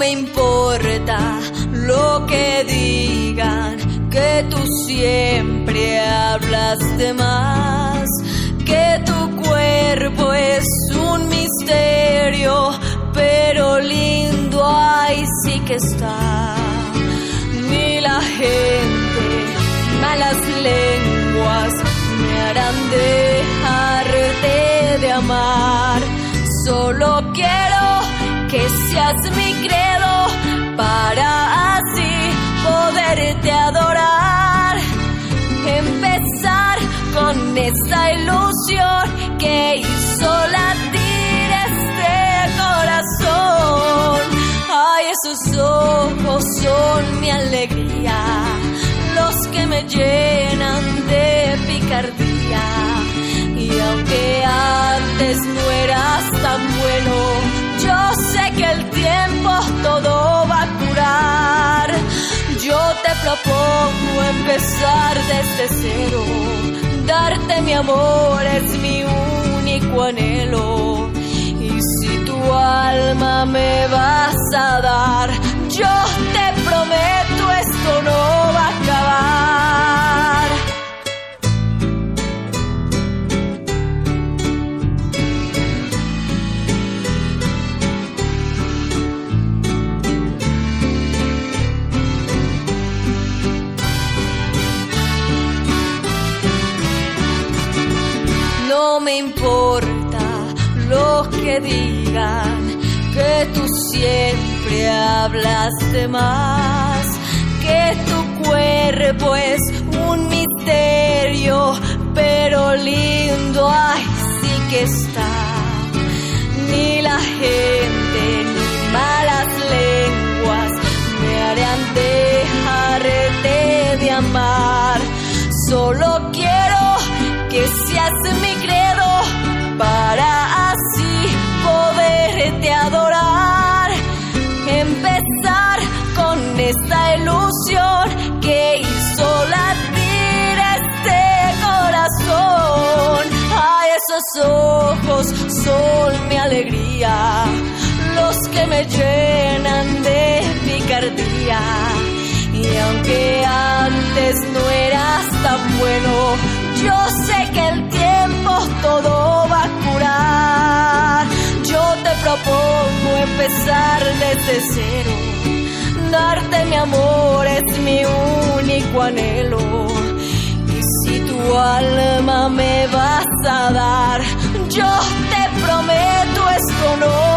Me importa lo que digan, que tú siempre hablas de más, que tu cuerpo es un misterio, pero lindo ay sí que está. Ni la gente, malas lenguas me harán dejarte de amar. Solo quiero seas mi credo para así poderte adorar. Empezar con esta ilusión que hizo latir este corazón. Ay, esos ojos son mi alegría, los que me llenan de picardía. Y aunque antes no te propongo empezar desde cero. Darte mi amor es mi único anhelo. Y si tu alma me vas a dar, No me importa lo que digan, que tú siempre hablas de más, que tu cuerpo es un misterio, pero lindo, ay, sí que está. Ni la gente ni malas lenguas me harán dejarte de amar. Solo quiero que seas mi Con esta ilusión que hizo latir este corazón. Ay, esos ojos son mi alegría, los que me llenan de picardía. Y aunque antes no eras tan bueno, yo sé que el tiempo todo va a curar. Yo te propongo empezar Darte mi amor es mi único anhelo. Y si tu alma me vas a dar, yo te prometo esto.